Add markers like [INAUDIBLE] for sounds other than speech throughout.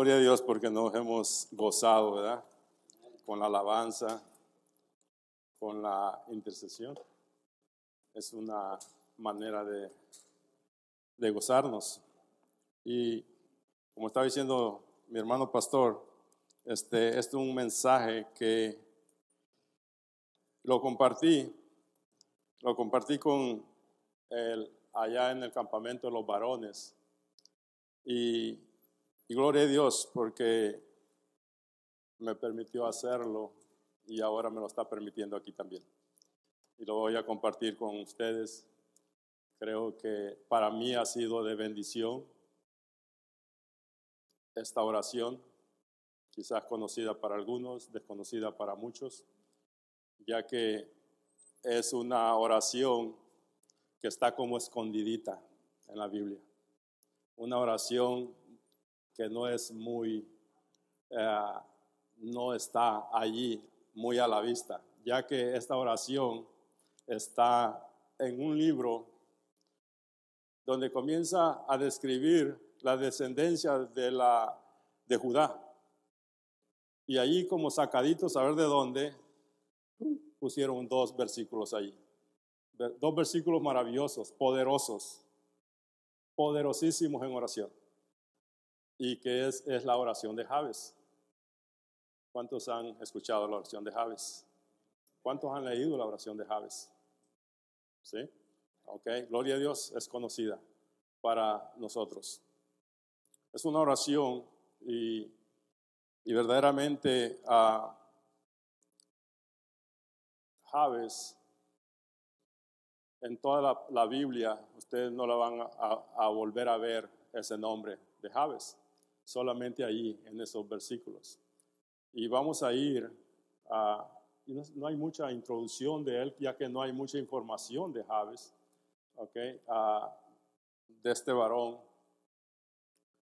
Gloria a Dios porque nos hemos gozado, ¿verdad? Con la alabanza, con la intercesión. Es una manera de, de gozarnos. Y como estaba diciendo mi hermano pastor, este, este es un mensaje que lo compartí, lo compartí con el, allá en el campamento de los varones. Y, y gloria a Dios porque me permitió hacerlo y ahora me lo está permitiendo aquí también. Y lo voy a compartir con ustedes. Creo que para mí ha sido de bendición esta oración, quizás conocida para algunos, desconocida para muchos, ya que es una oración que está como escondidita en la Biblia. Una oración no es muy, eh, no está allí muy a la vista, ya que esta oración está en un libro donde comienza a describir la descendencia de, la, de Judá. Y allí como sacaditos a ver de dónde, pusieron dos versículos ahí. Dos versículos maravillosos, poderosos, poderosísimos en oración. Y que es, es la oración de Javes. ¿Cuántos han escuchado la oración de Javes? ¿Cuántos han leído la oración de Javes? ¿Sí? Ok, gloria a Dios es conocida para nosotros. Es una oración y, y verdaderamente a Javes en toda la, la, Biblia ustedes no la van a, a, volver a ver ese nombre de Javes, solamente ahí en esos versículos. Y vamos a ir a, no, hay mucha introducción de él, ya que no hay mucha información de Javes, okay, de este varón.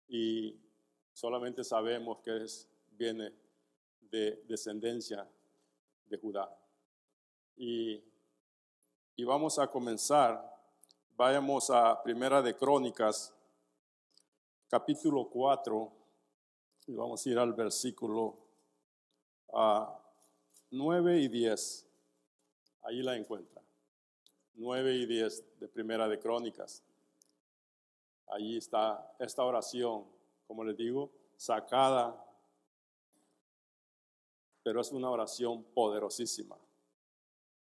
Y solamente sabemos que es, viene de descendencia de Judá. Y, y vamos a comenzar. Vayamos a Primera de Crónicas, capítulo 4, y vamos a ir al versículo uh, 9 y 10. Ahí la encuentra. 9 y 10 de Primera de Crónicas. Allí está esta oración, como les digo, sacada, pero es una oración poderosísima.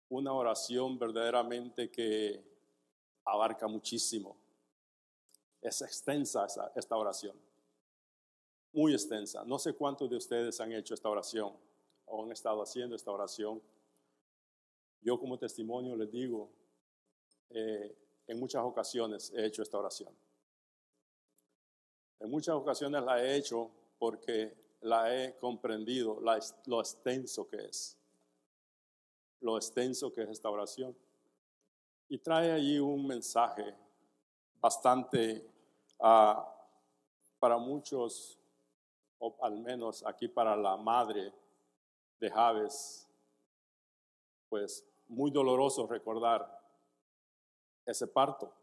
Una oración verdaderamente que abarca muchísimo. Es extensa esta oración, muy extensa. No sé cuántos de ustedes han hecho esta oración o han estado haciendo esta oración. Yo como testimonio les digo, eh, en muchas ocasiones he hecho esta oración. En muchas ocasiones la he hecho porque la he comprendido, lo extenso que es, lo extenso que es esta oración. Y trae allí un mensaje bastante, uh, para muchos, o al menos aquí para la madre de Javes, pues muy doloroso recordar ese parto.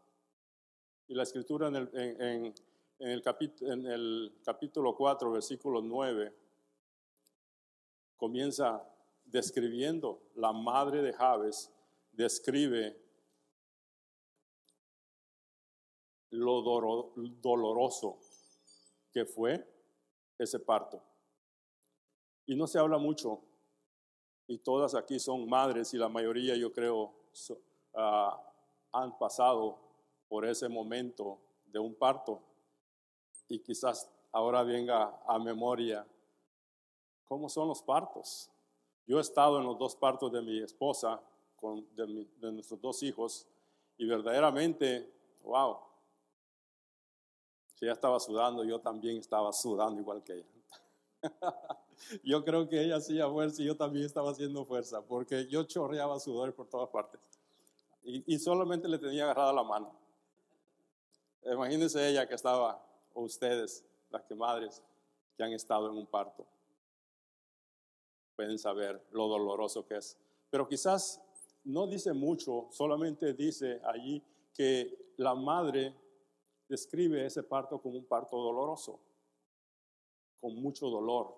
Y la escritura en el, en, en el capítulo 4, versículo 9, comienza describiendo, la madre de Javes describe lo doloroso que fue ese parto. Y no se habla mucho, y todas aquí son madres y la mayoría yo creo uh, han pasado por ese momento de un parto y quizás ahora venga a memoria cómo son los partos. Yo he estado en los dos partos de mi esposa, con, de nuestros dos hijos, y verdaderamente, wow, ella estaba sudando, yo también estaba sudando igual que ella. [LAUGHS] yo creo que ella hacía fuerza y yo también estaba haciendo fuerza, porque yo chorreaba sudor por todas partes. Y, y solamente le tenía agarrada la mano. Imagínense ella que estaba o ustedes, las que madres que han estado en un parto, pueden saber lo doloroso que es. Pero quizás no dice mucho, solamente dice allí que la madre describe ese parto como un parto doloroso. con mucho dolor.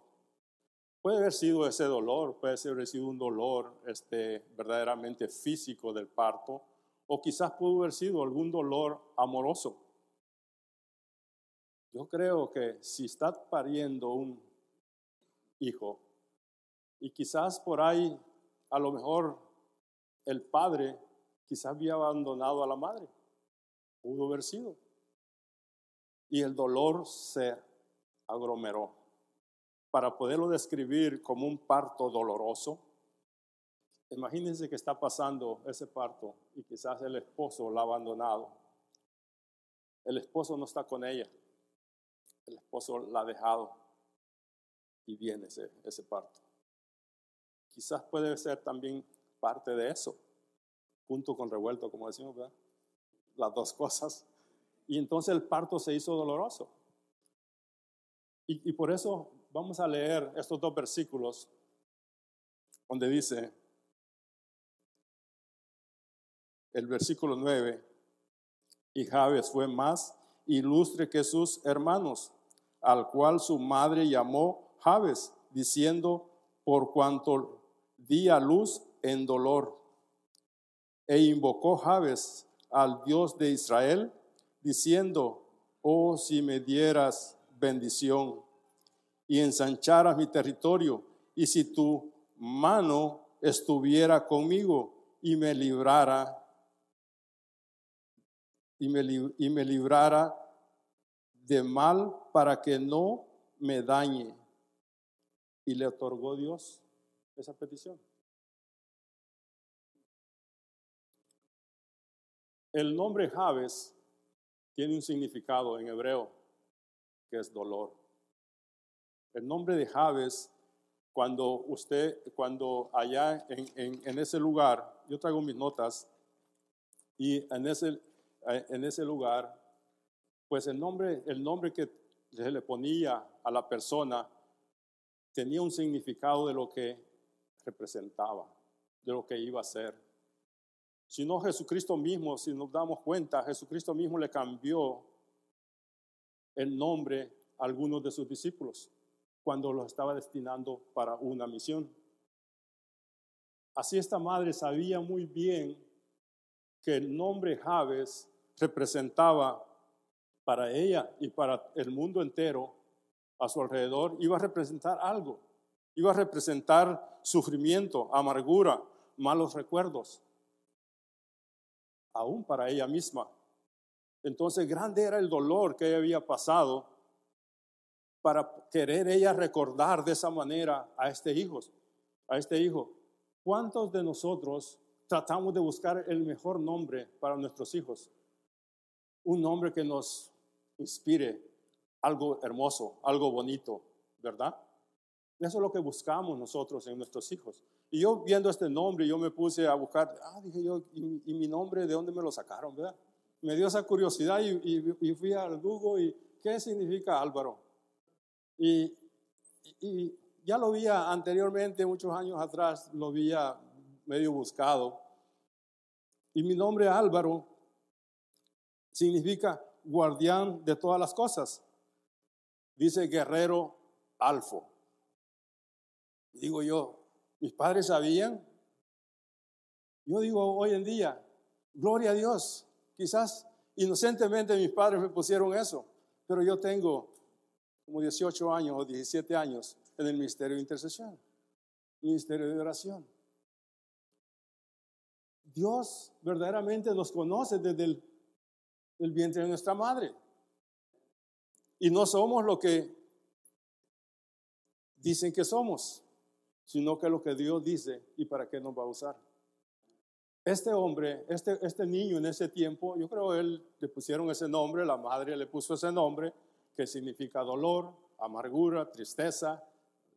Puede haber sido ese dolor, puede haber sido un dolor este, verdaderamente físico del parto, o quizás pudo haber sido algún dolor amoroso. Yo creo que si está pariendo un hijo y quizás por ahí a lo mejor el padre quizás había abandonado a la madre, pudo haber sido. Y el dolor se aglomeró. Para poderlo describir como un parto doloroso, imagínense que está pasando ese parto y quizás el esposo la ha abandonado. El esposo no está con ella. El esposo la ha dejado y viene ese, ese parto. Quizás puede ser también parte de eso, junto con revuelto, como decimos, ¿verdad? Las dos [LAUGHS] cosas. Y entonces el parto se hizo doloroso. Y, por eso vamos a leer estos dos versículos donde dice, el versículo 9, y Javes fue más ilustre que sus hermanos, al cual su madre llamó Javes, diciendo, por cuanto di a luz en dolor. E invocó Javes al Dios de Israel, diciendo, oh si me dieras bendición y ensancharas mi territorio, y si tu mano estuviera conmigo y me librara, y me, y me librara de mal para que no me dañe. Y le otorgó Dios esa petición. El nombre Javes tiene un significado en hebreo que es dolor. El nombre de Javes, cuando usted, cuando allá en, en, ese lugar, yo traigo mis notas, y en ese, en ese lugar, pues el nombre, el nombre que se le ponía a la persona tenía un significado de lo que representaba, de lo que iba a ser. Si no Jesucristo mismo, si nos damos cuenta, Jesucristo mismo le cambió el nombre a algunos de sus discípulos cuando los estaba destinando para una misión. Así esta madre sabía muy bien que el nombre Javes representaba para ella y para el mundo entero a su alrededor, iba a representar algo, iba a representar sufrimiento, amargura, malos recuerdos, aún para ella misma. Entonces grande era el dolor que había pasado para querer ella recordar de esa manera a este hijo, a este hijo. ¿Cuántos de nosotros tratamos de buscar el mejor nombre para nuestros hijos? Un nombre que nos inspire algo hermoso, algo bonito, ¿verdad? Eso es lo que buscamos nosotros en nuestros hijos. Y yo viendo este nombre, yo me puse a buscar, ah, dije yo, ¿y, mi nombre de dónde me lo sacaron, verdad? Me dio esa curiosidad y, y fui al Google y, ¿qué significa Álvaro? Y, y ya lo había anteriormente, muchos años atrás, lo había medio buscado. Y mi nombre Álvaro significa guardián de todas las cosas. Dice guerrero alfo. Digo yo, mis padres sabían. Yo digo hoy en día, gloria a Dios. Quizás inocentemente mis padres me pusieron eso, pero yo tengo como 18 años o 17 años en el ministerio de intercesión, ministerio de oración. Dios verdaderamente nos conoce desde el, el vientre de nuestra madre. Y no somos lo que dicen que somos, sino que lo que Dios dice y para qué nos va a usar. Este hombre, este, este niño en ese tiempo, yo creo él le pusieron ese nombre, la madre le puso ese nombre, que significa dolor, amargura, tristeza.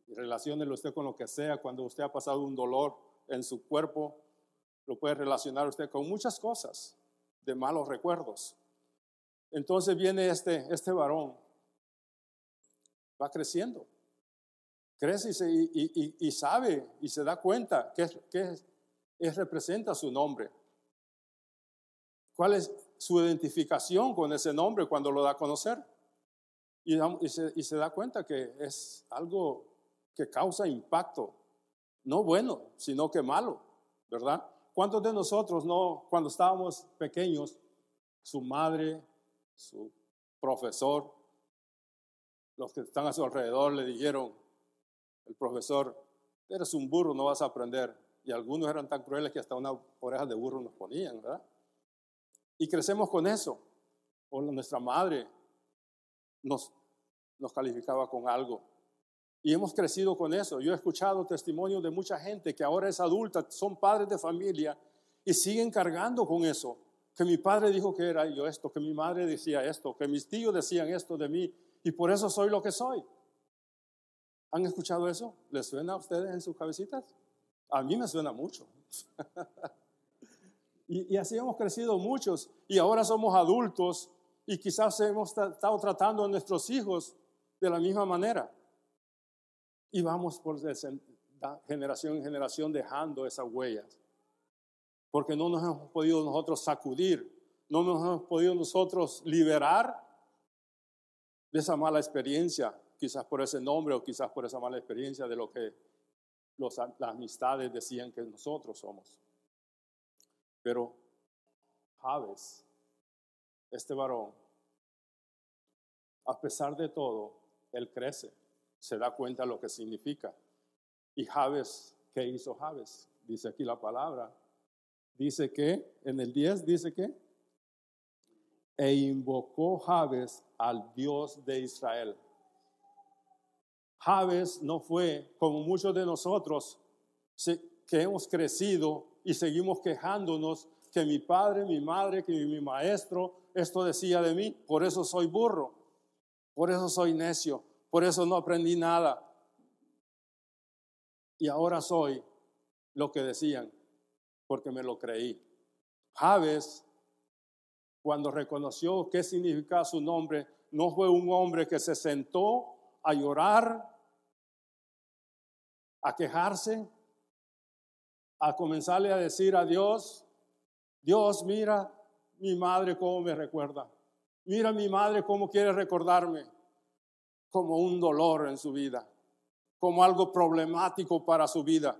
Relaciónelo usted con lo que sea. Cuando usted ha pasado un dolor en su cuerpo, lo puede relacionar usted con muchas cosas de malos recuerdos. Entonces viene este, este varón, va creciendo, crece y, sabe y se da cuenta que, que es, representa su nombre. ¿Cuál es su identificación con ese nombre cuando lo da a conocer? Y, se, y se da cuenta que es algo que causa impacto, no bueno, sino que malo, ¿verdad? ¿Cuántos de nosotros no, cuando estábamos pequeños, su madre, su profesor, los que están a su alrededor le dijeron, el profesor, eres un burro, no vas a aprender. Y algunos eran tan crueles que hasta una oreja de burro nos ponían, ¿verdad? Y crecemos con eso. O nuestra madre nos, nos calificaba con algo. Y hemos crecido con eso. Yo he escuchado testimonios de mucha gente que ahora es adulta, son padres de familia y siguen cargando con eso. Que mi padre dijo que era yo esto, que mi madre decía esto, que mis tíos decían esto de mí y por eso soy lo que soy. ¿Han escuchado eso? ¿Les suena a ustedes en sus cabecitas? A mí me suena mucho. [LAUGHS] y, así hemos crecido muchos y ahora somos adultos y quizás hemos estado tratando a nuestros hijos de la misma manera. Y vamos por generación en generación dejando esas huellas. Porque no nos hemos podido nosotros sacudir, no nos hemos podido nosotros liberar de esa mala experiencia quizás por ese nombre o quizás por esa mala experiencia de lo que los, las amistades decían que nosotros somos. Pero Javes, este varón, a pesar de todo, él crece, se da cuenta de lo que significa. Y Javes, ¿qué hizo Javes? Dice aquí la palabra. Dice que, en el 10 dice que, e invocó Javes al Dios de Israel. Javes no fue como muchos de nosotros que hemos crecido y seguimos quejándonos que mi padre, mi madre, que mi maestro, esto decía de mí, por eso soy burro, por eso soy necio, por eso no aprendí nada. Y ahora soy lo que decían, porque me lo creí. Javes, cuando reconoció qué significaba su nombre, no fue un hombre que se sentó a llorar a quejarse, a comenzarle a decir a Dios, Dios, mira mi madre cómo me recuerda, mira mi madre cómo quiere recordarme, como un dolor en su vida, como algo problemático para su vida.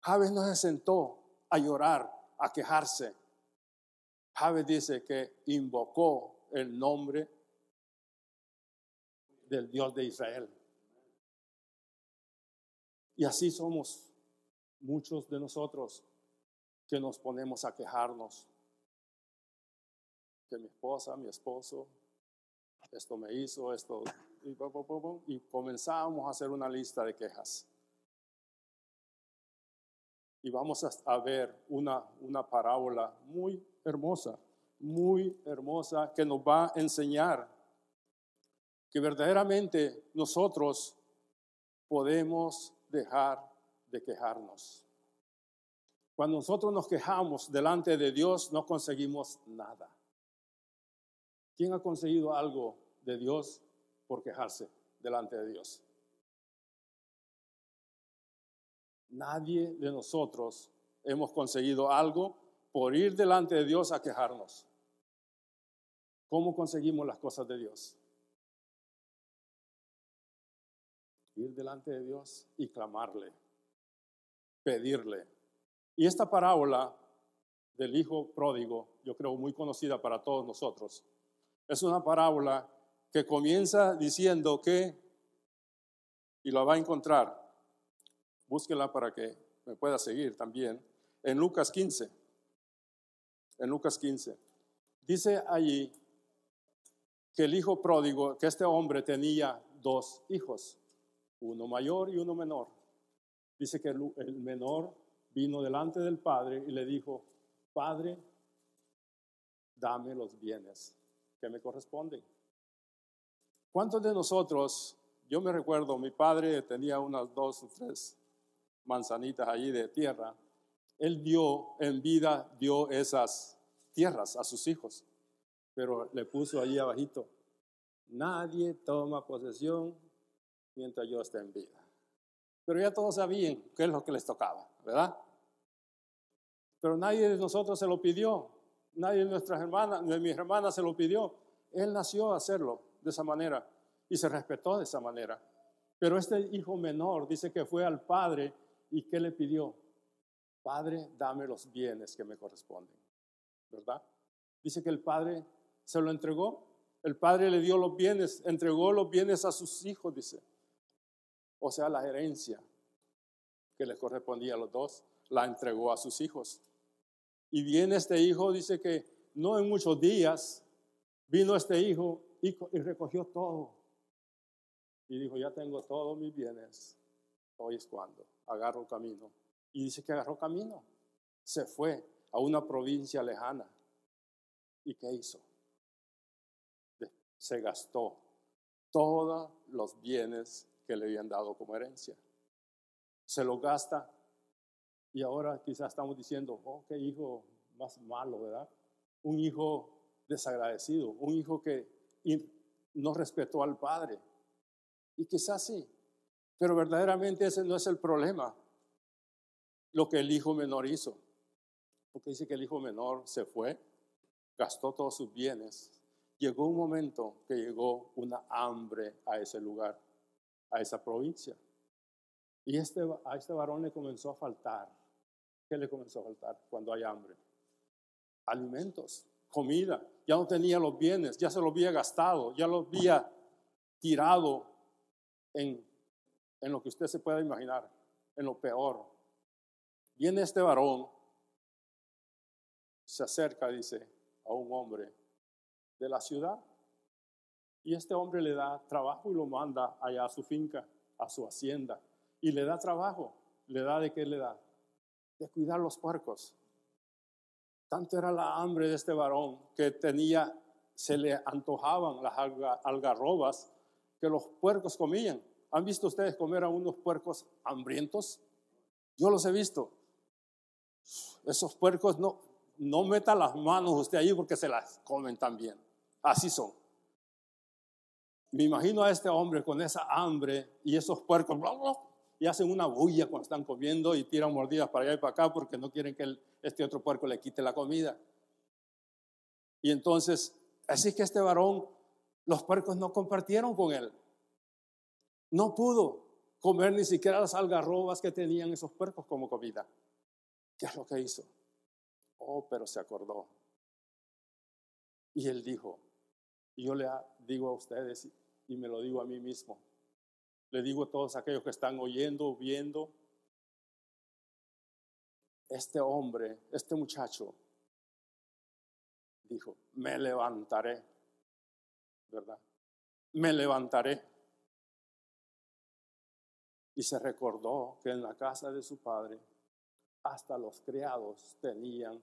Javes no se sentó a llorar, a quejarse. Javes dice que invocó el nombre del Dios de Israel. Y así somos muchos de nosotros que nos ponemos a quejarnos. Que mi esposa, mi esposo, esto me hizo, esto, y, comenzamos a hacer una lista de quejas. Y vamos a, ver una, una parábola muy hermosa, muy hermosa, que nos va a enseñar que verdaderamente nosotros podemos dejar de quejarnos. Cuando nosotros nos quejamos delante de Dios, no conseguimos nada. ¿Quién ha conseguido algo de Dios por quejarse delante de Dios? Nadie de nosotros hemos conseguido algo por ir delante de Dios a quejarnos. ¿Cómo conseguimos las cosas de Dios? Ir delante de Dios y clamarle, pedirle. Y esta parábola del hijo pródigo, yo creo muy conocida para todos nosotros, es una parábola que comienza diciendo que, y la va a encontrar, búsquela para que me pueda seguir también, en Lucas 15, en Lucas 15, dice allí que el hijo pródigo, que este hombre tenía dos hijos uno mayor y uno menor. Dice que el, menor vino delante del padre y le dijo, Padre, dame los bienes que me corresponden. ¿Cuántos de nosotros, yo me recuerdo, mi padre tenía unas dos o tres manzanitas allí de tierra, él dio en vida, dio esas tierras a sus hijos, pero le puso allí abajito, nadie toma posesión mientras yo esté en vida. Pero ya todos sabían qué es lo que les tocaba, ¿verdad? Pero nadie de nosotros se lo pidió, nadie de nuestras hermanas, de mis hermanas se lo pidió. Él nació a hacerlo de esa manera. y se respetó de esa manera. Pero este hijo menor dice que fue al padre y ¿qué le pidió? Padre, dame los bienes que me corresponden. ¿Verdad? Dice que el padre se lo entregó. El padre le dio los bienes, entregó los bienes a sus hijos, dice. O sea, la herencia que le correspondía a los dos, la entregó a sus hijos. Y viene este hijo, dice que no en muchos días vino este hijo y, y recogió todo. Y dijo, ya tengo todos mis bienes. Hoy es cuando agarro camino. Y dice que agarró camino. Se fue a una provincia lejana. ¿Y qué hizo? Se gastó todos los bienes que le habían dado como herencia. Se lo gasta y ahora quizás estamos diciendo, oh, qué hijo más malo, ¿verdad? Un hijo desagradecido, un hijo que no respetó al padre. Y quizás sí, pero verdaderamente ese no es el problema, lo que el hijo menor hizo. Porque dice que el hijo menor se fue, gastó todos sus bienes. Llegó un momento que llegó una hambre a ese lugar, a esa provincia. Y este, a este varón le comenzó a faltar. ¿Qué le comenzó a faltar cuando hay hambre? Alimentos, comida. Ya no tenía los bienes, ya se los había gastado, ya los había tirado en, en lo que usted se pueda imaginar, en lo peor. Viene este varón, se acerca, dice, a un hombre de la ciudad. Y este hombre le da trabajo y lo manda allá a su finca, a su hacienda. Y le da trabajo. ¿Le da de qué le da? De cuidar los puercos. Tanto era la hambre de este varón que tenía, se le antojaban las algarrobas que los puercos comían. ¿Han visto ustedes comer a unos puercos hambrientos? Yo los he visto. Esos puercos no, no meta las manos usted ahí porque se las comen también. Así son. Me imagino a este hombre con esa hambre y esos puercos y hacen una bulla cuando están comiendo y tiran mordidas para allá y para acá porque no quieren que este otro puerco le quite la comida. Y entonces, así que este varón, los puercos no compartieron con él. No pudo comer ni siquiera las algarrobas que tenían esos puercos como comida. ¿Qué es lo que hizo? Oh, pero se acordó. Y él dijo, yo le digo a ustedes y me lo digo a mí mismo, le digo a todos aquellos que están oyendo, viendo, este hombre, este muchacho, dijo, me levantaré, ¿verdad? Me levantaré. Y se recordó que en la casa de su padre hasta los criados tenían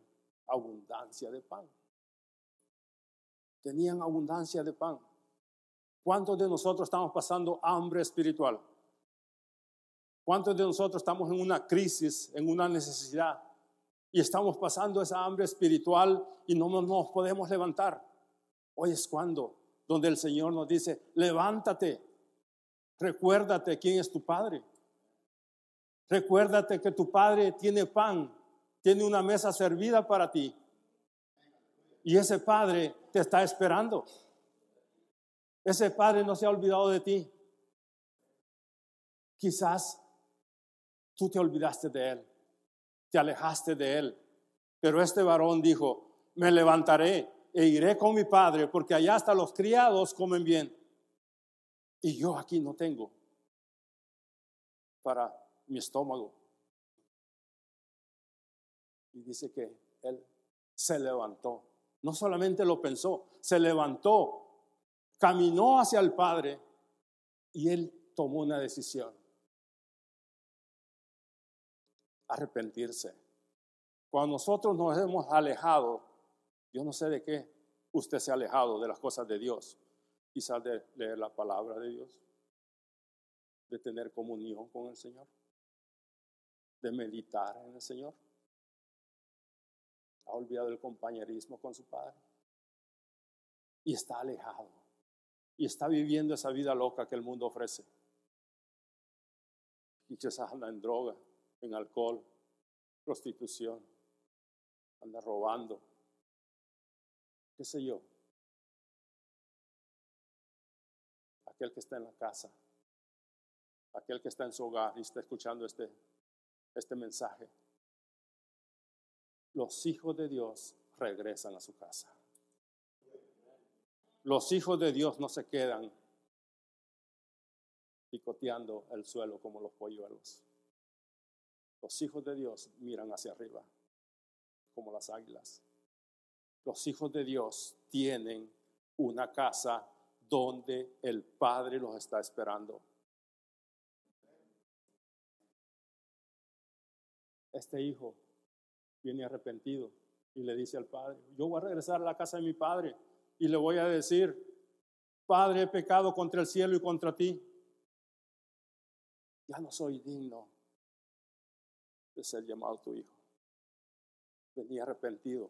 abundancia de pan. Tenían abundancia de pan. ¿Cuántos de nosotros estamos pasando hambre espiritual? ¿Cuántos de nosotros estamos en una crisis, en una necesidad? Y estamos pasando esa hambre espiritual y no nos podemos levantar. Hoy es cuando, donde el Señor nos dice, levántate, recuérdate quién es tu Padre. Recuérdate que tu Padre tiene pan, tiene una mesa servida para ti. Y ese Padre te está esperando. Ese Padre no se ha olvidado de ti. Quizás tú te olvidaste de Él, te alejaste de Él. Pero este varón dijo, me levantaré e iré con mi Padre, porque allá hasta los criados comen bien. Y yo aquí no tengo para mi estómago. Y dice que él se levantó. No solamente lo pensó, se levantó, caminó hacia el Padre y él tomó una decisión. Arrepentirse. Cuando nosotros nos hemos alejado, yo no sé de qué usted se ha alejado de las cosas de Dios, quizás de leer la palabra de Dios, de tener comunión con el Señor de meditar en el Señor. Ha olvidado el compañerismo con su padre. Y está alejado. Y está viviendo esa vida loca que el mundo ofrece. Y quizás anda en droga, en alcohol, prostitución, anda robando, qué sé yo. aquel que está en la casa, aquel que está en su hogar y está escuchando este, este mensaje. Los hijos de Dios regresan a su casa. Los hijos de Dios no se quedan picoteando el suelo como los polluelos. Los hijos de Dios miran hacia arriba como las águilas. Los hijos de Dios tienen una casa donde el Padre los está esperando. Este hijo viene arrepentido y le dice al Padre, yo voy a regresar a la casa de mi Padre y le voy a decir, Padre, he pecado contra el cielo y contra ti. Ya no soy digno de ser llamado tu hijo. Vení arrepentido.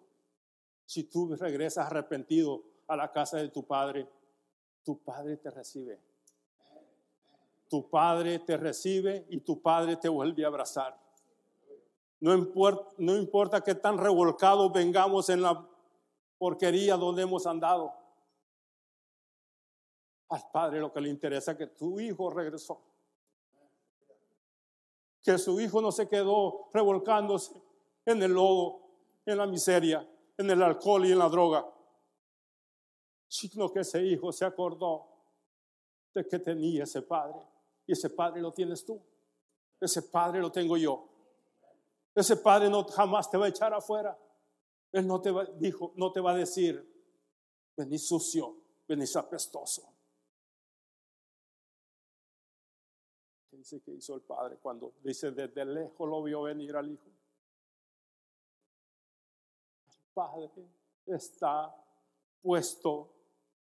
Si tú regresas arrepentido a la casa de tu Padre, tu Padre te recibe. Tu Padre te recibe y tu Padre te vuelve a abrazar. No importa, no importa que tan revolcados vengamos en la porquería donde hemos andado. Al Padre lo que le interesa es que tu hijo regresó. Que su hijo no se quedó revolcándose en el lodo, en la miseria, en el alcohol y en la droga sino que ese hijo se acordó de que tenía ese padre. Y ese padre lo tienes tú. Ese padre lo tengo yo. Ese padre no jamás te va a echar afuera. Él no te va, dijo, no te va a decir, vení sucio, vení apestoso. ¿Qué dice que hizo el padre cuando dice desde lejos lo vio venir al hijo? El padre está puesto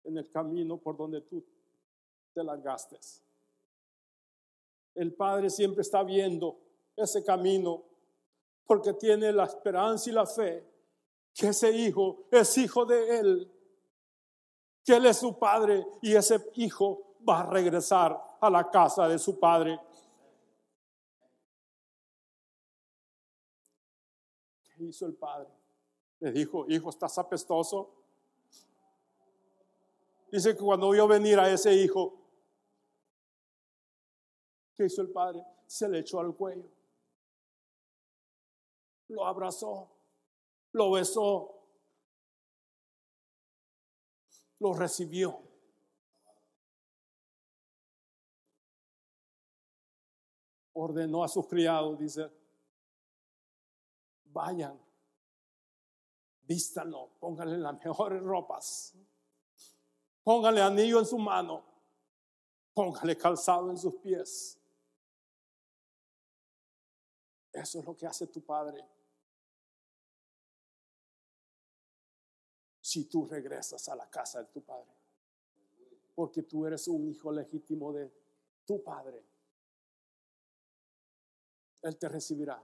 en el camino por donde tú te la gastes. El Padre siempre está viendo ese camino porque tiene la esperanza y la fe que ese hijo es hijo de Él, que Él es su Padre y ese hijo va a regresar a la casa de su Padre. ¿Qué hizo el Padre? Le dijo, hijo, estás apestoso, Dice que cuando vio venir a ese hijo, ¿qué hizo el padre? Se le echó al cuello. Lo abrazó, lo besó, lo recibió. Ordenó a sus criados, dice, vayan, vístanlo, pónganle las mejores ropas Póngale anillo en su mano. Póngale calzado en sus pies. Eso es lo que hace tu padre. Si tú regresas a la casa de tu padre. Porque tú eres un hijo legítimo de tu padre. Él te recibirá.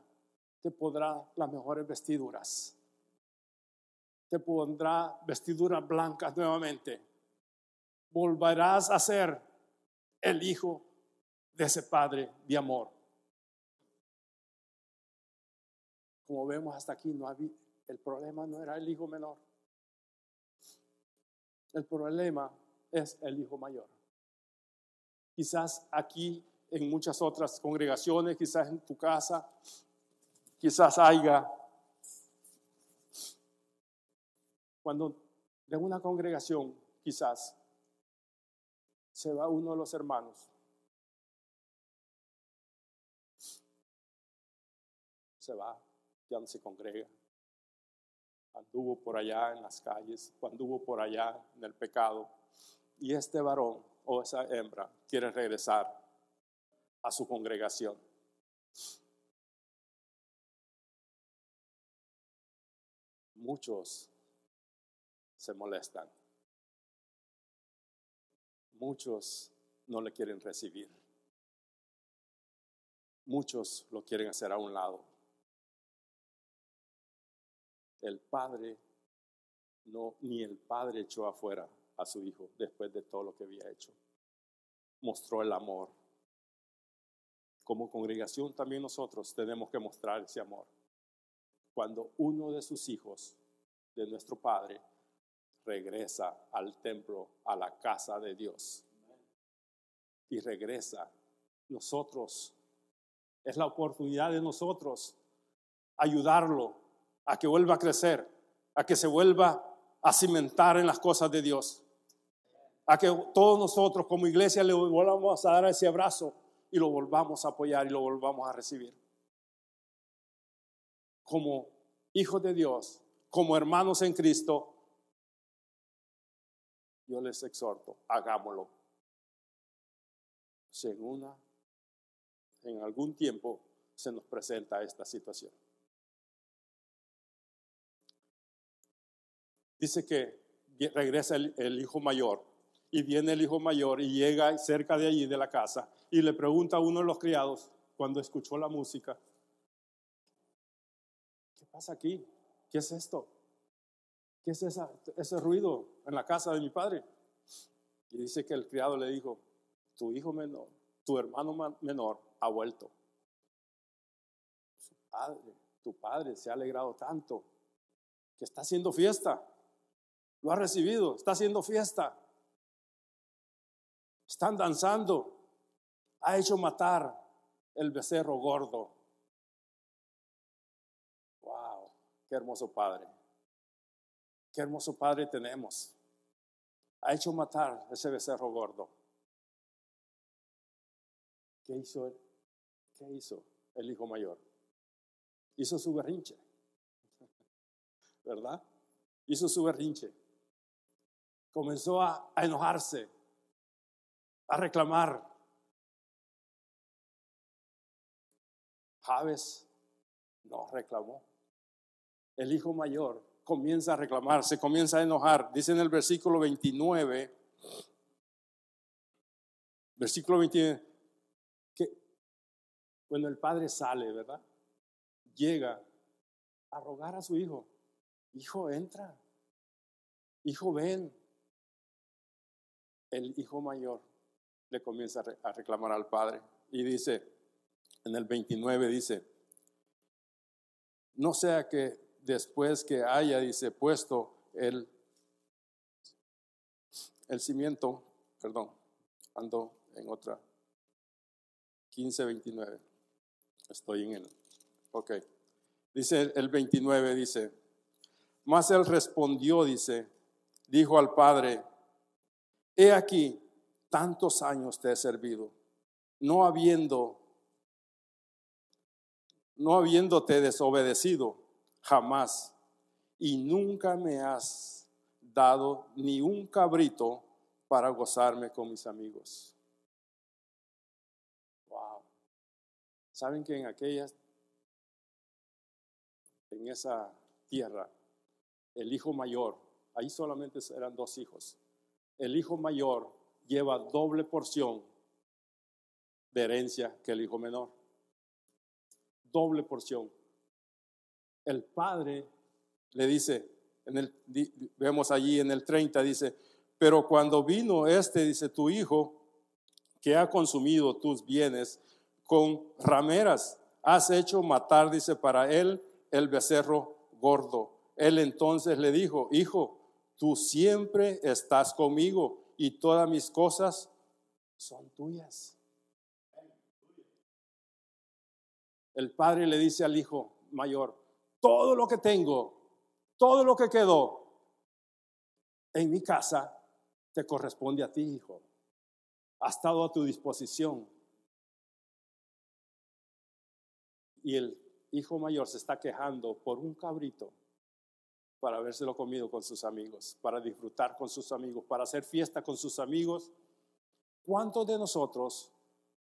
Te pondrá las mejores vestiduras. Te pondrá vestiduras blancas nuevamente volverás a ser el hijo de ese Padre de amor. Como vemos hasta aquí, no el problema no era el hijo menor. El problema es el hijo mayor. Quizás aquí, en muchas otras congregaciones, quizás en tu casa, quizás haya, cuando de una congregación, quizás se va uno de los hermanos. Se va, ya no se congrega. Anduvo por allá en las calles, anduvo por allá en el pecado. Y este varón o esa hembra quiere regresar a su congregación. Muchos se molestan muchos no le quieren recibir. Muchos lo quieren hacer a un lado. El padre, no, ni el padre echó afuera a su hijo después de todo lo que había hecho. Mostró el amor. Como congregación también nosotros tenemos que mostrar ese amor. Cuando uno de sus hijos, de nuestro Padre, regresa al templo, a la casa de Dios. y regresa. Nosotros, es la oportunidad de nosotros ayudarlo a que vuelva a crecer, a que se vuelva a cimentar en las cosas de Dios, a que todos nosotros como iglesia le volvamos a dar ese abrazo y lo volvamos a apoyar y lo volvamos a recibir. Como hijos de Dios, como hermanos en Cristo, yo les exhorto, hagámoslo. Una, en algún tiempo se nos presenta esta situación. Dice que regresa el, hijo mayor y viene el hijo mayor y llega cerca de allí de la casa y le pregunta a uno de los criados cuando escuchó la música, ¿qué pasa aquí? ¿Qué es esto? ¿Qué es ese ruido en la casa de mi padre? Y dice que el criado le dijo, tu hijo menor, tu hermano menor ha vuelto. Su padre, tu padre se ha alegrado tanto que está haciendo fiesta. Lo ha recibido, está haciendo fiesta. Están danzando. Ha hecho matar el becerro gordo. Wow, qué hermoso padre. Qué hermoso Padre tenemos. Ha hecho matar ese becerro gordo. ¿Qué hizo él? ¿Qué hizo el hijo mayor? Hizo su berrinche. [LAUGHS] ¿Verdad? Hizo su berrinche. Comenzó a, a enojarse, a reclamar. Javes no reclamó. El hijo mayor comienza a reclamar, se comienza a enojar. Dice en el versículo 29, versículo 29, que cuando el padre sale, ¿verdad? Llega a rogar a su hijo, hijo, entra, hijo, ven. El hijo mayor le comienza a reclamar al padre y dice, en el 29 dice, no sea que después que haya, dice, puesto el, el cimiento, perdón, ando en otra, 15-29, estoy en el, ok, dice el 29, dice, más él respondió, dice, dijo al Padre, he aquí, tantos años te he servido, no habiendo, no habiéndote desobedecido jamás. Y nunca me has dado ni un cabrito para gozarme con mis amigos. Wow. ¿Saben que en aquellas, en esa tierra, el hijo mayor, ahí solamente eran dos hijos, el hijo mayor lleva doble porción de herencia que el hijo menor. Doble porción el padre le dice, vemos allí en el 30, dice, pero cuando vino este, dice, tu hijo, que ha consumido tus bienes con rameras, has hecho matar, dice, para él el becerro gordo. Él entonces le dijo, hijo, tú siempre estás conmigo y todas mis cosas son tuyas. El padre le dice al hijo mayor, todo lo que tengo, todo lo que quedó en mi casa, te corresponde a ti, hijo. Ha estado a tu disposición. Y el hijo mayor se está quejando por un cabrito para habérselo comido con sus amigos, para disfrutar con sus amigos, para hacer fiesta con sus amigos. ¿Cuántos de nosotros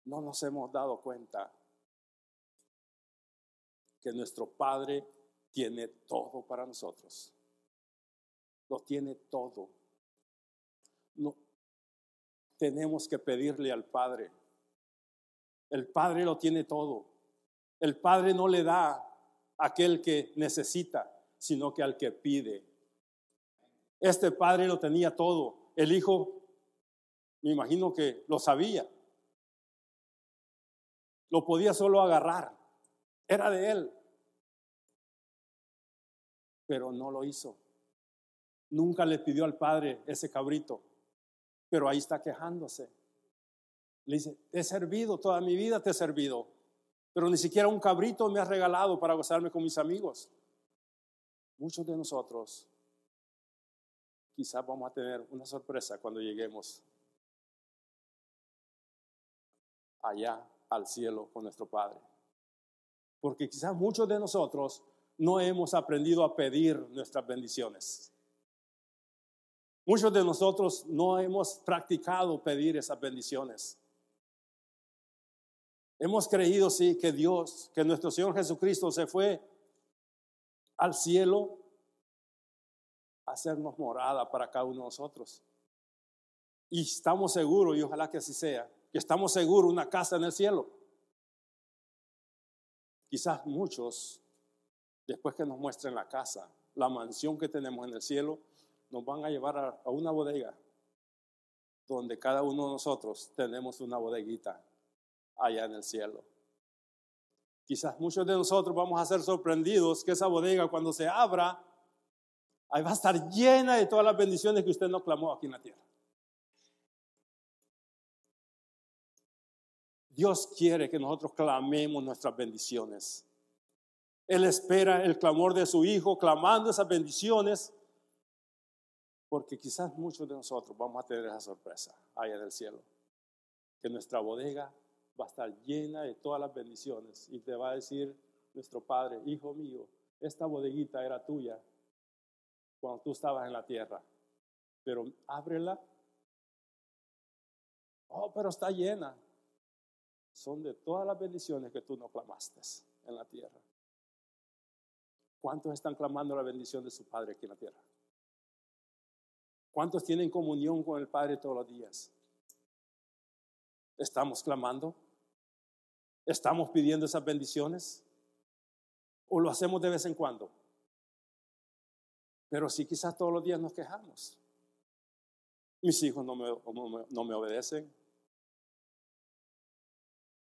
no nos hemos dado cuenta que nuestro Padre tiene todo para nosotros. Lo tiene todo. No, tenemos que pedirle al Padre. El Padre lo tiene todo. El Padre no le da aquel que necesita, sino que al que pide. Este Padre lo tenía todo. El Hijo, me imagino que lo sabía. Lo podía solo agarrar. Era de Él pero no lo hizo. Nunca le pidió al padre ese cabrito, pero ahí está quejándose. Le dice, te he servido, toda mi vida te he servido, pero ni siquiera un cabrito me has regalado para gozarme con mis amigos. Muchos de nosotros quizás vamos a tener una sorpresa cuando lleguemos allá al cielo con nuestro Padre. Porque quizás muchos de nosotros no hemos aprendido a pedir nuestras bendiciones. Muchos de nosotros no hemos practicado pedir esas bendiciones. Hemos creído, sí, que Dios, que nuestro Señor Jesucristo se fue al cielo a hacernos morada para cada uno de nosotros. Y estamos seguros, y ojalá que así sea, que estamos seguros una casa en el cielo. Quizás muchos, después que nos muestren la casa, la mansión que tenemos en el cielo, nos van a llevar a, una bodega donde cada uno de nosotros tenemos una bodeguita allá en el cielo. Quizás muchos de nosotros vamos a ser sorprendidos que esa bodega cuando se abra, ahí va a estar llena de todas las bendiciones que usted no clamó aquí en la tierra. Dios quiere que nosotros clamemos nuestras bendiciones. Él espera el clamor de su Hijo, clamando esas bendiciones, porque quizás muchos de nosotros vamos a tener esa sorpresa allá en el cielo, que nuestra bodega va a estar llena de todas las bendiciones y te va a decir nuestro Padre, Hijo mío, esta bodeguita era tuya cuando tú estabas en la tierra, pero ábrela. Oh, pero está llena son de todas las bendiciones que tú no clamaste en la tierra. ¿Cuántos están clamando la bendición de su Padre aquí en la tierra? ¿Cuántos tienen comunión con el Padre todos los días? ¿Estamos clamando? ¿Estamos pidiendo esas bendiciones? ¿O lo hacemos de vez en cuando? Pero si quizás todos los días nos quejamos. Mis hijos no me, no me obedecen,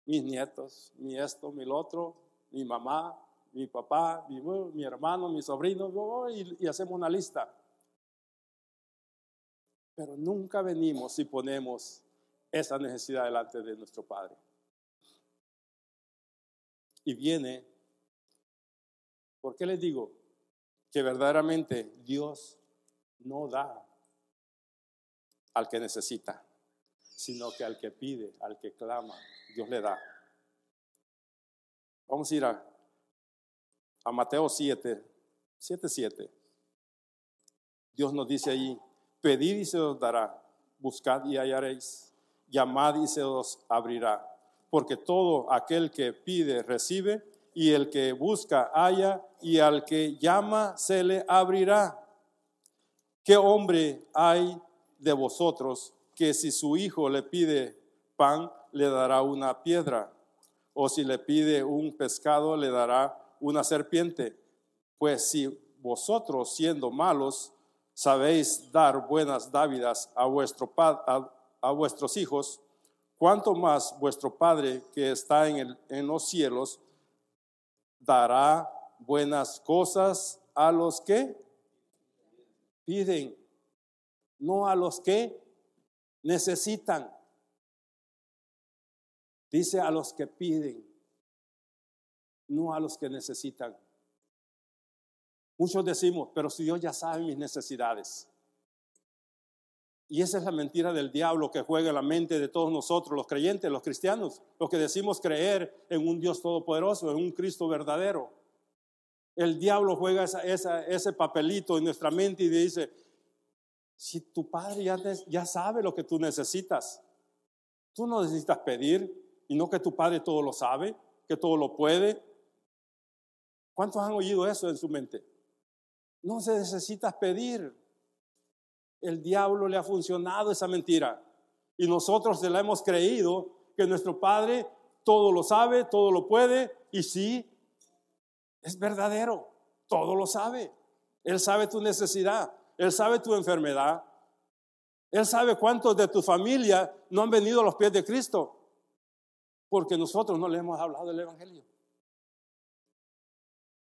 mis nietos, mi esto, mi lo otro, mi mamá, mi papá, mi, hermano, mi sobrino, y, y hacemos una lista. Pero nunca venimos y ponemos esa necesidad delante de nuestro Padre. Y viene, ¿por qué les digo? Que verdaderamente Dios no da al que necesita, sino que al que pide, al que clama, Dios le da. Vamos a ir a, Mateo 7, 7, 7. Dios nos dice ahí, pedid y se os dará, buscad y hallaréis, llamad y se os abrirá, porque todo aquel que pide recibe, y el que busca halla, y al que llama se le abrirá. ¿Qué hombre hay de vosotros que si su hijo le pide pan, le dará una piedra, o si le pide un pescado, le dará una serpiente. Pues si vosotros, siendo malos, sabéis dar buenas dávidas a, vuestro, a, a vuestros hijos, cuánto más vuestro Padre que está en, el, en los cielos dará buenas cosas a los que piden, no a los que necesitan. Dice a los que piden, no a los que necesitan. Muchos decimos, pero si Dios ya sabe mis necesidades. Y esa es la mentira del diablo que juega la mente de todos nosotros, los creyentes, los cristianos, los que decimos creer en un Dios todopoderoso, en un Cristo verdadero. El diablo juega ese papelito en nuestra mente y dice, si tu padre ya, ya sabe lo que tú necesitas, tú no necesitas pedir, y no que tu Padre todo lo sabe, que todo lo puede. ¿Cuántos han oído eso en su mente? No se necesita pedir. El diablo le ha funcionado esa mentira. Y nosotros se la hemos creído que nuestro Padre todo lo sabe, todo lo puede. Y sí, es verdadero, todo lo sabe. Él sabe tu necesidad, Él sabe tu enfermedad. Él sabe cuántos de tu familia no han venido a los pies de Cristo porque nosotros no le hemos hablado del Evangelio.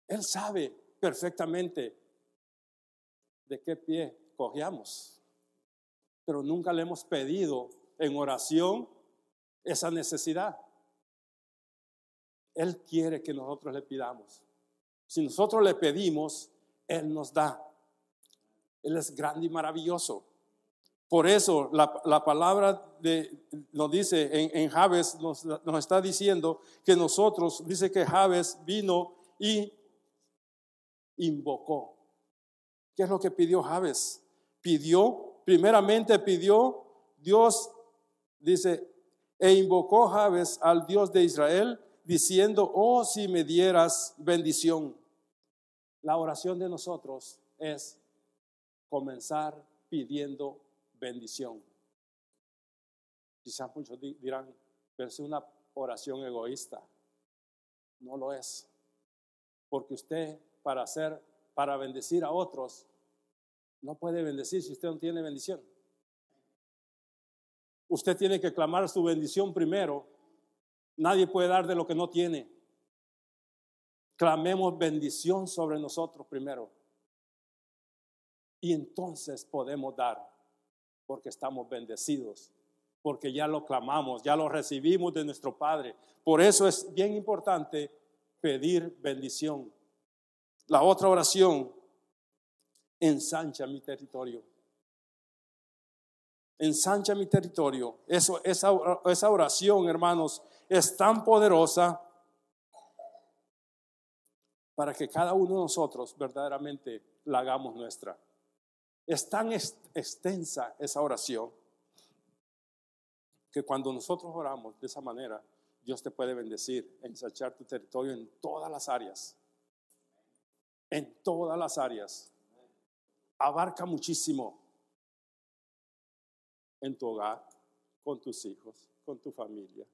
Él sabe perfectamente de qué pie pero nunca le hemos pedido en oración esa necesidad. Él quiere que nosotros le pidamos. Si nosotros le pedimos, Él nos da. Él es grande y maravilloso. Por eso la, palabra de, nos dice en, en Javes, nos, nos, está diciendo que nosotros, dice que Javes vino y invocó. ¿Qué es lo que pidió Javes? Pidió, primeramente pidió, Dios dice, e invocó Javes al Dios de Israel, diciendo, oh, si me dieras bendición. La oración de nosotros es comenzar pidiendo bendición. Quizás muchos dirán, pero es una oración egoísta. No lo es. Porque usted para hacer, para bendecir a otros, no puede bendecir si usted no tiene bendición. Usted tiene que clamar su bendición primero. Nadie puede dar de lo que no tiene. Clamemos bendición sobre nosotros primero. Y entonces podemos dar porque estamos bendecidos, porque ya lo clamamos, ya lo recibimos de nuestro Padre. Por eso es bien importante pedir bendición. La otra oración, ensancha mi territorio. Ensancha mi territorio. Eso, esa, esa oración, hermanos, es tan poderosa para que cada uno de nosotros verdaderamente la hagamos nuestra. Es tan extensa esa oración que cuando nosotros oramos de esa manera, Dios te puede bendecir, ensanchar tu territorio en todas las áreas. En todas las áreas. Abarca muchísimo en tu hogar, con tus hijos, con tu familia.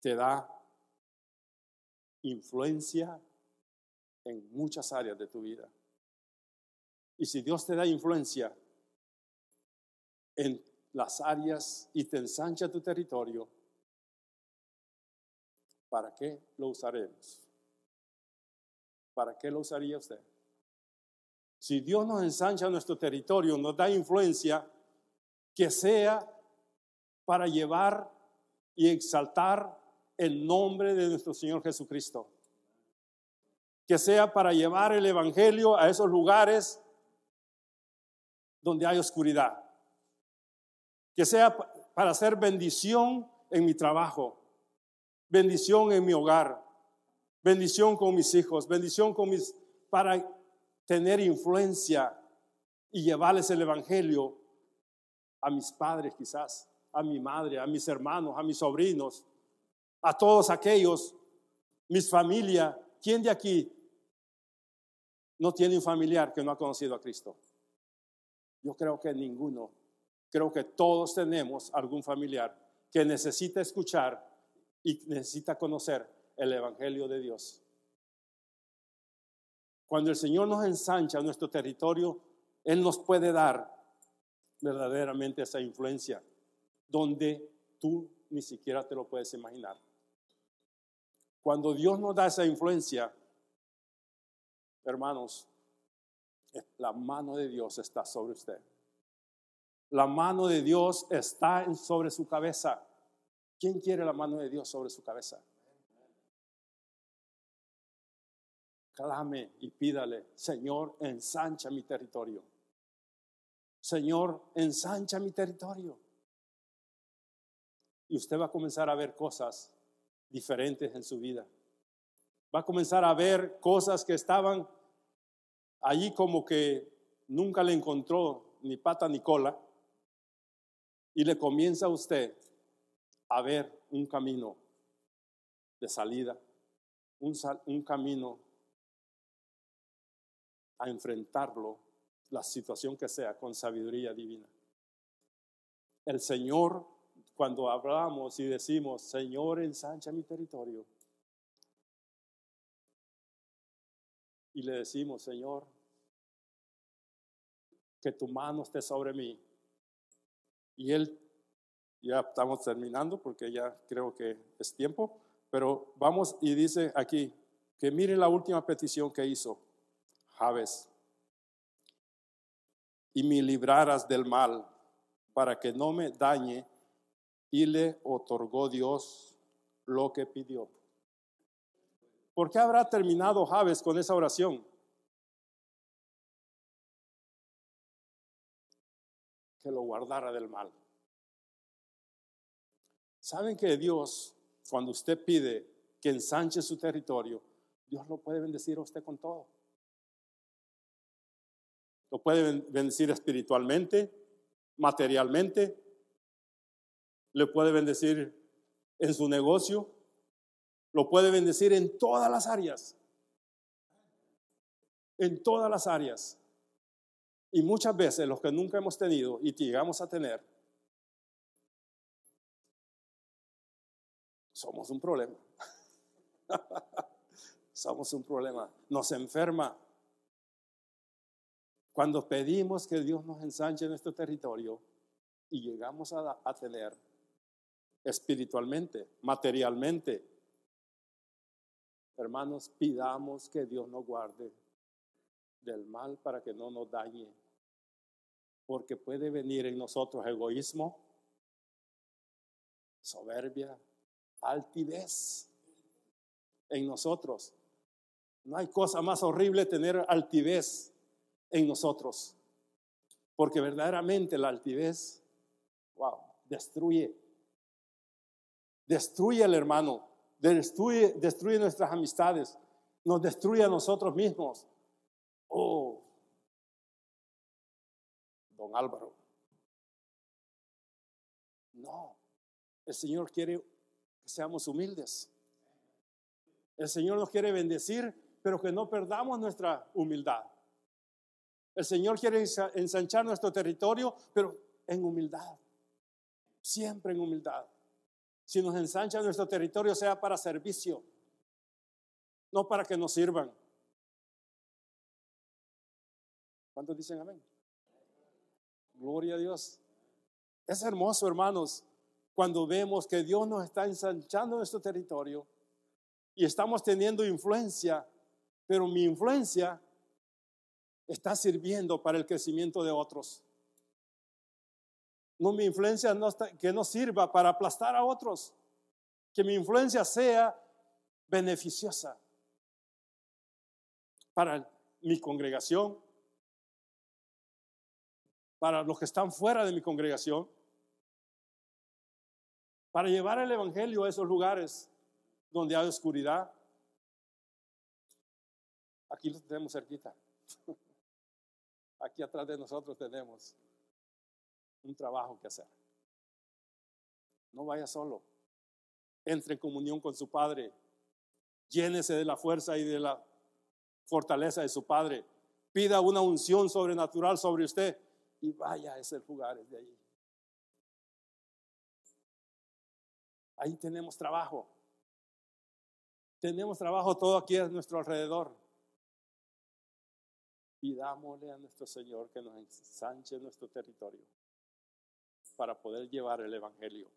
Te da influencia en muchas áreas de tu vida. Y si Dios te da influencia en las áreas y te ensancha tu territorio, ¿para qué lo usaremos? ¿Para qué lo usaría usted? Si Dios nos ensancha nuestro territorio, nos da influencia, que sea para llevar y exaltar el nombre de nuestro Señor Jesucristo. Que sea para llevar el Evangelio a esos lugares donde hay oscuridad. Que sea para hacer bendición en mi trabajo, bendición en mi hogar, bendición con mis hijos, bendición con mis para tener influencia y llevarles el evangelio a mis padres quizás, a mi madre, a mis hermanos, a mis sobrinos, a todos aquellos, mis familia. ¿Quién de aquí no tiene un familiar que no ha conocido a Cristo? Yo creo que ninguno. Creo que todos tenemos algún familiar que necesita escuchar y necesita conocer el Evangelio de Dios. Cuando el Señor nos ensancha nuestro territorio, Él nos puede dar verdaderamente esa influencia donde tú ni siquiera te lo puedes imaginar. Cuando Dios nos da esa influencia, hermanos, la mano de Dios está sobre usted. La mano de Dios está sobre su cabeza. ¿Quién quiere la mano de Dios sobre su cabeza? Clame y pídale, Señor, ensancha mi territorio. Señor, ensancha mi territorio. Y usted va a comenzar a ver cosas diferentes en su vida. Va a comenzar a ver cosas que estaban allí como que nunca le encontró ni pata ni cola, y le comienza a usted a ver un camino de salida, un, un camino a enfrentarlo, la situación que sea, con sabiduría divina. El Señor, cuando hablamos y decimos, Señor, ensancha mi territorio, y le decimos, Señor, que tu mano esté sobre mí. Y él, ya estamos terminando porque ya creo que es tiempo, pero vamos y dice aquí que mire la última petición que hizo Javes. Y me libraras del mal para que no me dañe y le otorgó Dios lo que pidió. ¿Por qué habrá terminado Javes con esa oración? Que lo guardara del mal. ¿Saben que Dios, cuando usted pide que ensanche su territorio, Dios lo puede bendecir a usted con todo? Lo puede bendecir espiritualmente, materialmente, le puede bendecir en su negocio, lo puede bendecir en todas las áreas. En todas las áreas. Y muchas veces los que nunca hemos tenido y llegamos a tener, somos un problema. [LAUGHS] somos un problema. Nos enferma. Cuando pedimos que Dios nos ensanche nuestro territorio y llegamos a, a tener espiritualmente, materialmente, hermanos, pidamos que Dios nos guarde del mal para que no nos dañe. Porque puede venir en nosotros egoísmo, soberbia, altivez en nosotros. No hay cosa más horrible tener altivez en nosotros. Porque verdaderamente la altivez, wow, destruye. Destruye al hermano, destruye, destruye nuestras amistades, nos destruye a nosotros mismos. Oh, don Álvaro. No, el Señor quiere que seamos humildes. El Señor nos quiere bendecir, pero que no perdamos nuestra humildad. El Señor quiere ensanchar nuestro territorio, pero en humildad. Siempre en humildad. Si nos ensancha nuestro territorio, sea para servicio, no para que nos sirvan. ¿Cuántos dicen amén? Gloria a Dios. Es hermoso, hermanos, cuando vemos que Dios nos está ensanchando nuestro territorio y estamos teniendo influencia, pero mi influencia está sirviendo para el crecimiento de otros. No, mi influencia no que no sirva para aplastar a otros. Que mi influencia sea beneficiosa para mi congregación, para los que están fuera de mi congregación, para llevar el Evangelio a esos lugares donde hay oscuridad. Aquí lo tenemos cerquita. [LAUGHS] Aquí atrás de nosotros tenemos un trabajo que hacer. No vaya solo. Entre en comunión con su Padre. Llénese de la fuerza y de la fortaleza de su Padre. Pida una unción sobrenatural sobre usted y vaya a esos lugares de ahí. Ahí tenemos trabajo. Tenemos trabajo todo aquí a nuestro alrededor. Pidámosle a nuestro Señor que nos ensanche nuestro territorio para poder llevar el Evangelio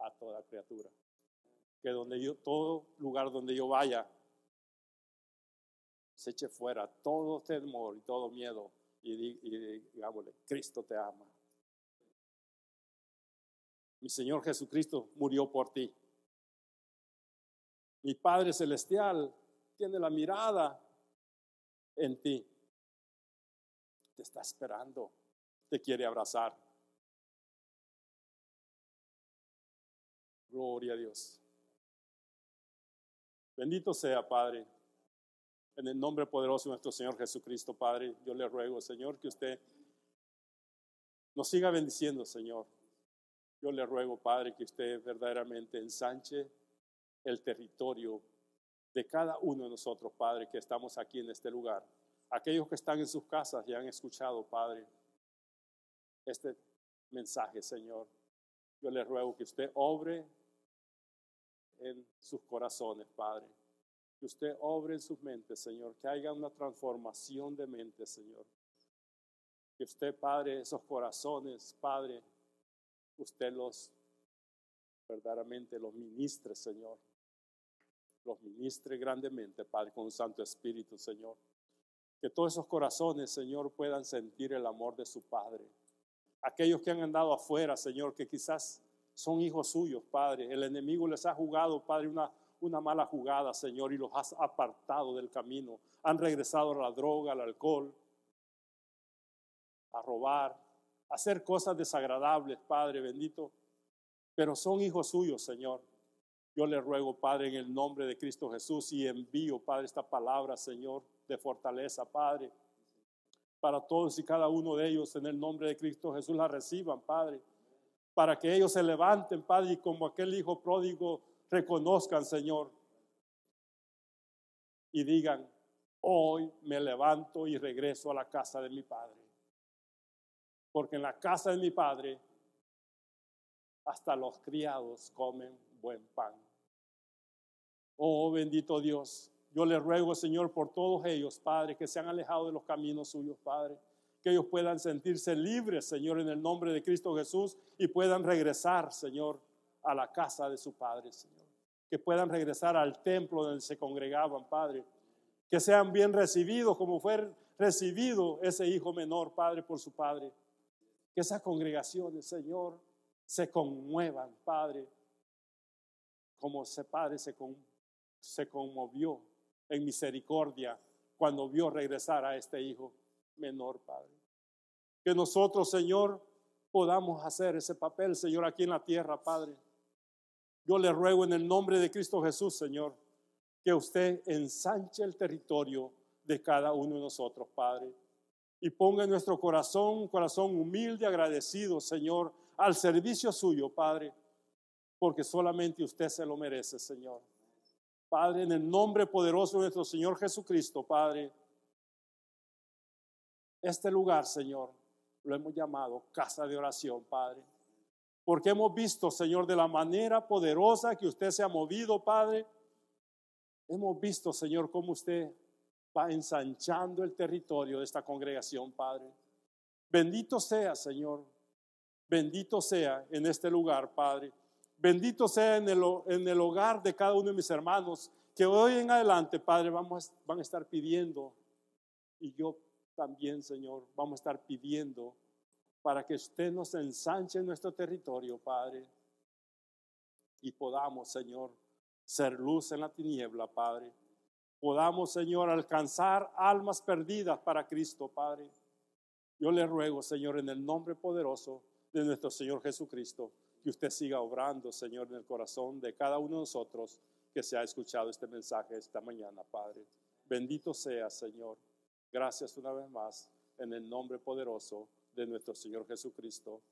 a toda criatura. Que donde yo, todo lugar donde yo vaya, se eche fuera todo temor y todo miedo y, y digámosle, Cristo te ama. Mi Señor Jesucristo murió por ti. Mi Padre Celestial tiene la mirada en ti. Te está esperando, te quiere abrazar. Gloria a Dios. Bendito sea, Padre. En el nombre poderoso de nuestro Señor Jesucristo, Padre, yo le ruego, Señor, que usted nos siga bendiciendo, Señor. Yo le ruego, Padre, que usted verdaderamente ensanche el territorio de cada uno de nosotros, Padre, que estamos aquí en este lugar. Aquellos que están en sus casas y han escuchado, Padre, este mensaje, Señor. Yo le ruego que usted obre en sus corazones, Padre. Que usted obre en sus mentes, Señor. Que haya una transformación de mente, Señor. Que usted, Padre, esos corazones, Padre, usted los verdaderamente los ministre, Señor. Los ministre grandemente, Padre, con un Santo Espíritu, Señor. Que todos esos corazones, Señor, puedan sentir el amor de su Padre. Aquellos que han andado afuera, Señor, que quizás Son hijos suyos, Padre. El enemigo les ha jugado, Padre, una, una mala jugada, Señor, y los has apartado del camino. Han regresado a la droga, al alcohol, a robar, a hacer cosas desagradables, Padre bendito. Pero son hijos suyos, Señor. Yo le ruego, Padre, en el nombre de Cristo Jesús y envío, Padre, esta palabra, Señor, de fortaleza, Padre, para todos y cada uno de ellos, en el nombre de Cristo Jesús, la reciban, Padre, para que ellos se levanten, Padre, y como aquel hijo pródigo reconozcan, Señor, y digan, hoy me levanto y regreso a la casa de mi Padre. Porque en la casa de mi Padre hasta los criados comen buen pan. Oh bendito Dios, yo le ruego, Señor, por todos ellos, Padre, que se han alejado de los caminos suyos, Padre, que ellos puedan sentirse libres, Señor, en el nombre de Cristo Jesús y puedan regresar, Señor, a la casa de su Padre, Señor. Que puedan regresar al templo donde se congregaban, Padre. Que sean bien recibidos como fue recibido ese hijo menor, Padre, por su Padre. Que esas congregaciones, Señor, se conmuevan, Padre, como ese Padre se, se conmovió en misericordia cuando vio regresar a este hijo menor, Padre. Que nosotros, Señor, podamos hacer ese papel, Señor, aquí en la tierra, Padre. Yo le ruego en el nombre de Cristo Jesús, Señor, que usted ensanche el territorio de cada uno de nosotros, Padre. Y ponga en nuestro corazón un corazón humilde, agradecido, Señor, al servicio suyo, Padre, porque solamente usted se lo merece, Señor. Padre, en el nombre poderoso de nuestro Señor Jesucristo, Padre, este lugar, Señor, lo hemos llamado casa de oración, Padre. Porque hemos visto, Señor, de la manera poderosa que usted se ha movido, Padre. Hemos visto, Señor, cómo usted va ensanchando el territorio de esta congregación, Padre. Bendito sea, Señor. Bendito sea en este lugar, Padre. Bendito sea en el, en el hogar de cada uno de mis hermanos, que hoy en adelante, Padre, vamos, van a estar pidiendo, y yo también, Señor, vamos a estar pidiendo para que usted nos ensanche en nuestro territorio, Padre, y podamos, Señor, ser luz en la tiniebla, Padre. Podamos, Señor, alcanzar almas perdidas para Cristo, Padre. Yo le ruego, Señor, en el nombre poderoso de nuestro Señor Jesucristo, que usted siga obrando, Señor, en el corazón de cada uno de nosotros que se ha escuchado este mensaje esta mañana, Padre. Bendito sea, Señor. Gracias una vez más en el nombre poderoso de nuestro Señor Jesucristo.